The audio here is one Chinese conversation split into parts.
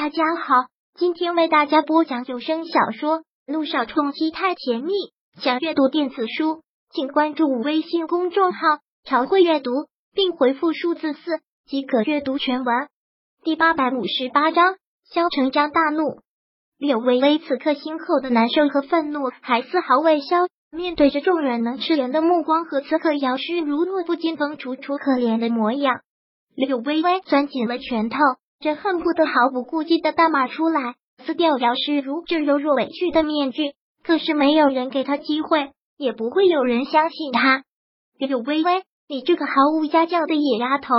大家好，今天为大家播讲有声小说《路上冲击太甜蜜》。想阅读电子书，请关注微信公众号“朝会阅读”，并回复数字四即可阅读全文。第八百五十八章，萧成章大怒。柳微微此刻心口的难受和愤怒还丝毫未消，面对着众人能吃人的目光和此刻姚诗如弱不禁风、楚楚可怜的模样，柳微微攥紧了拳头。这恨不得毫不顾忌的大骂出来，撕掉姚诗如这柔弱委屈的面具。可是没有人给他机会，也不会有人相信他。柳微微，你这个毫无家教的野丫头！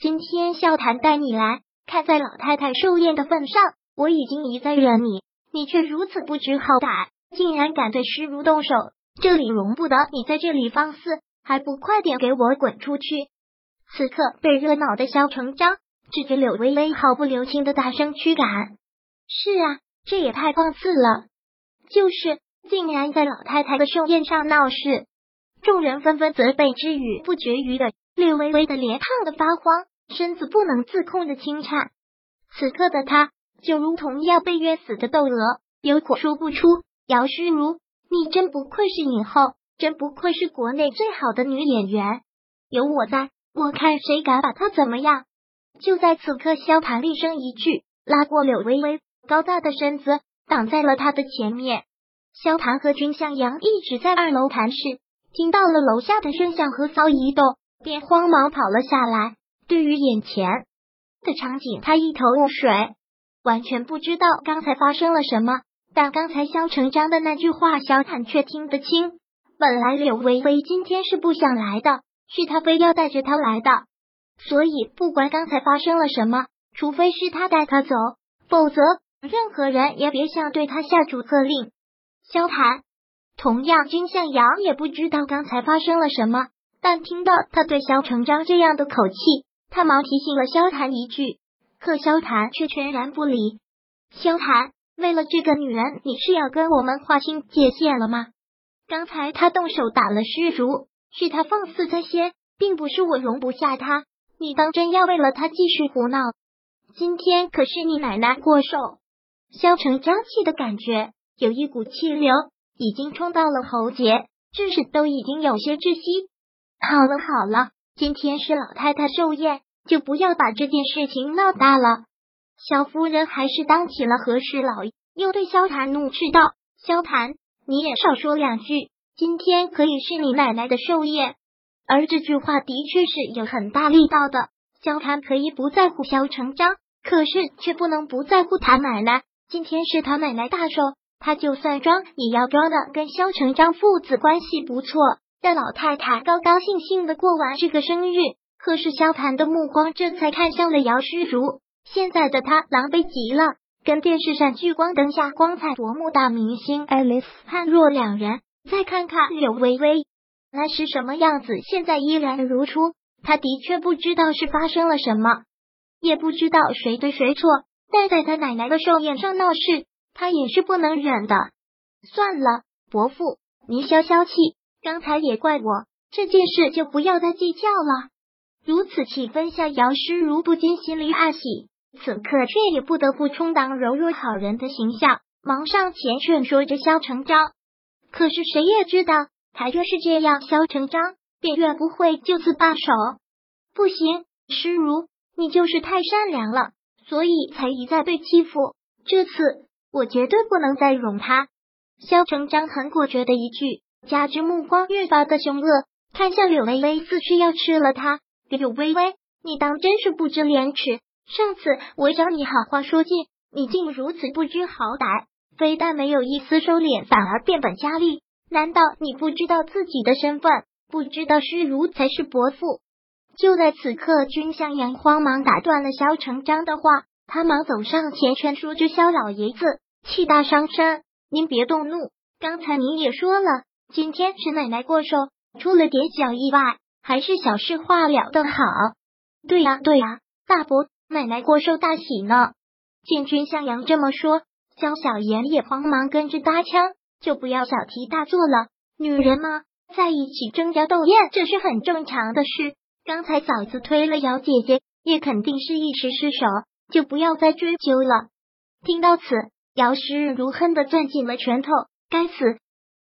今天笑谈带你来，看在老太太寿宴的份上，我已经一再忍你，你却如此不知好歹，竟然敢对诗如动手！这里容不得你在这里放肆，还不快点给我滚出去！此刻被热闹的萧成章。指着柳微微，毫不留情的大声驱赶。是啊，这也太放肆了！就是，竟然在老太太的寿宴上闹事。众人纷纷责备之语不绝于耳。柳微微的脸烫的发慌，身子不能自控的轻颤。此刻的她就如同要被冤死的窦娥，有苦说不出。姚诗如，你真不愧是影后，真不愧是国内最好的女演员。有我在，我看谁敢把她怎么样！就在此刻，萧谈厉声一句，拉过柳微微高大的身子，挡在了他的前面。萧谈和君向阳一直在二楼谈事，听到了楼下的声响和骚移动，便慌忙跑了下来。对于眼前的场景，他一头雾水，完全不知道刚才发生了什么。但刚才萧成章的那句话，萧谈却听得清。本来柳微微今天是不想来的，是他非要带着他来的。所以，不管刚才发生了什么，除非是他带他走，否则任何人也别想对他下逐客令。萧谈，同样，君向阳也不知道刚才发生了什么，但听到他对萧成章这样的口气，他忙提醒了萧谈一句，可萧谈却全然不理。萧谈，为了这个女人，你是要跟我们划清界限了吗？刚才他动手打了施如，是他放肆在先，并不是我容不下他。你当真要为了他继续胡闹？今天可是你奶奶过寿，萧成张气的感觉有一股气流已经冲到了喉结，致使都已经有些窒息。好了好了，今天是老太太寿宴，就不要把这件事情闹大了。小夫人还是当起了和事佬，又对萧谈怒斥道：“萧谈，你也少说两句，今天可以是你奶奶的寿宴。”而这句话的确是有很大力道的。萧谈可以不在乎萧成章，可是却不能不在乎他奶奶。今天是他奶奶大寿，他就算装也要装的跟萧成章父子关系不错，让老太太高高兴兴的过完这个生日。可是萧谈的目光这才看向了姚诗如，现在的他狼狈极了，跟电视上聚光灯下光彩夺目大明星爱丽丝判若两人。再看看柳微微。那是什么样子？现在依然如初。他的确不知道是发生了什么，也不知道谁对谁错。但在他奶奶的寿宴上闹事，他也是不能忍的。算了，伯父，您消消气。刚才也怪我，这件事就不要再计较了。如此气氛下，姚诗如不禁心里暗喜，此刻却也不得不充当柔弱好人的形象，忙上前劝说着萧成章。可是谁也知道。他越是这样，萧成章便越不会就此罢手。不行，诗如，你就是太善良了，所以才一再被欺负。这次我绝对不能再容他。萧成章很果决的一句，加之目光越发的凶恶，看向柳微微，似是要吃了他。柳微微，你当真是不知廉耻！上次我找你好话说尽，你竟如此不知好歹，非但没有一丝收敛，反而变本加厉。难道你不知道自己的身份？不知道诗如才是伯父？就在此刻，君向阳慌忙打断了萧成章的话，他忙走上前劝说着萧老爷子，气大伤身。您别动怒，刚才您也说了，今天是奶奶过寿，出了点小意外，还是小事化了的好。对呀，对呀，大伯，奶奶过寿大喜呢。见君向阳这么说，萧小言也慌忙跟着搭腔。就不要小题大做了，女人嘛，在一起争家斗艳，这是很正常的事。刚才嫂子推了姚姐姐，也肯定是一时失手，就不要再追究了。听到此，姚诗如恨的攥紧了拳头。该死，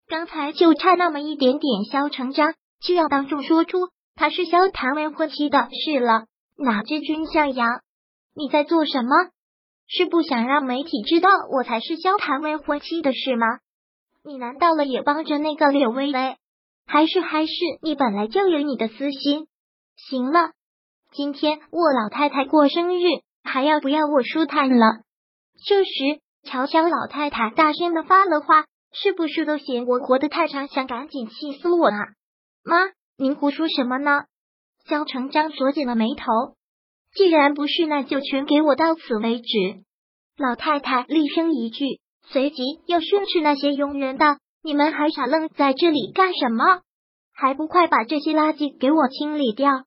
刚才就差那么一点点，萧成章就要当众说出他是萧谭未婚妻的事了。哪知君向阳，你在做什么？是不想让媒体知道我才是萧谭未婚妻的事吗？你难道了也帮着那个柳微微？还是还是你本来就有你的私心？行了，今天我老太太过生日，还要不要我舒坦了？这时，乔乔老太太大声的发了话：“是不是都嫌我活得太长，想赶紧气死我啊？”妈，您胡说什么呢？肖成章锁紧了眉头。既然不是，那就全给我到此为止。老太太厉声一句，随即又训斥那些佣人道：“你们还傻愣在这里干什么？还不快把这些垃圾给我清理掉！”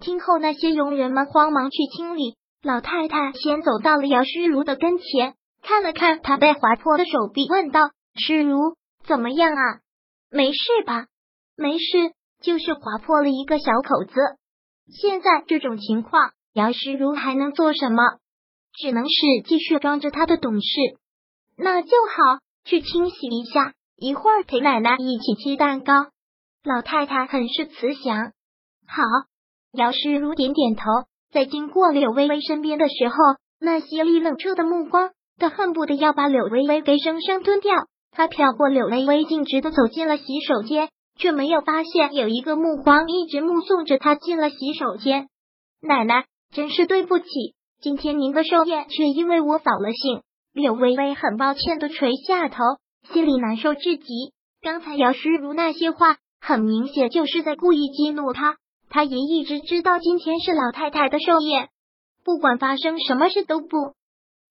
听后，那些佣人们慌忙去清理。老太太先走到了姚诗如的跟前，看了看她被划破的手臂，问道：“诗如，怎么样啊？没事吧？没事，就是划破了一个小口子。现在这种情况。”姚诗如还能做什么？只能是继续装着他的懂事。那就好，去清洗一下，一会儿陪奶奶一起切蛋糕。老太太很是慈祥。好，姚诗如点点头。在经过柳微微身边的时候，那犀利冷彻的目光，他恨不得要把柳微微给生生吞掉。他飘过柳微微，径直的走进了洗手间，却没有发现有一个目光一直目送着他进了洗手间。奶奶。真是对不起，今天您的寿宴却因为我扫了兴。柳微微很抱歉的垂下头，心里难受至极。刚才姚诗如那些话，很明显就是在故意激怒他。他也一直知道今天是老太太的寿宴，不管发生什么事都不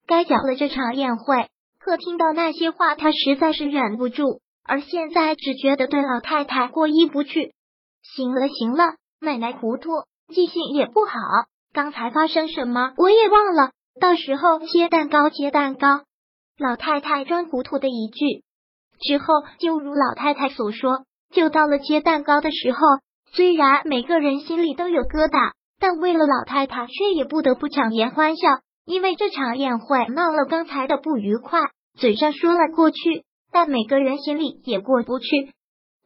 该搅了这场宴会。可听到那些话，他实在是忍不住，而现在只觉得对老太太过意不去。行了行了，奶奶糊涂，记性也不好。刚才发生什么我也忘了，到时候切蛋糕，切蛋糕。老太太装糊涂的一句之后，就如老太太所说，就到了切蛋糕的时候。虽然每个人心里都有疙瘩，但为了老太太，却也不得不强颜欢笑。因为这场宴会闹了刚才的不愉快，嘴上说了过去，但每个人心里也过不去。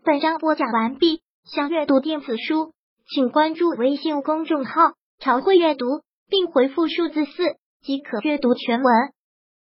本章播讲完毕，想阅读电子书，请关注微信公众号。朝会阅读，并回复数字四即可阅读全文。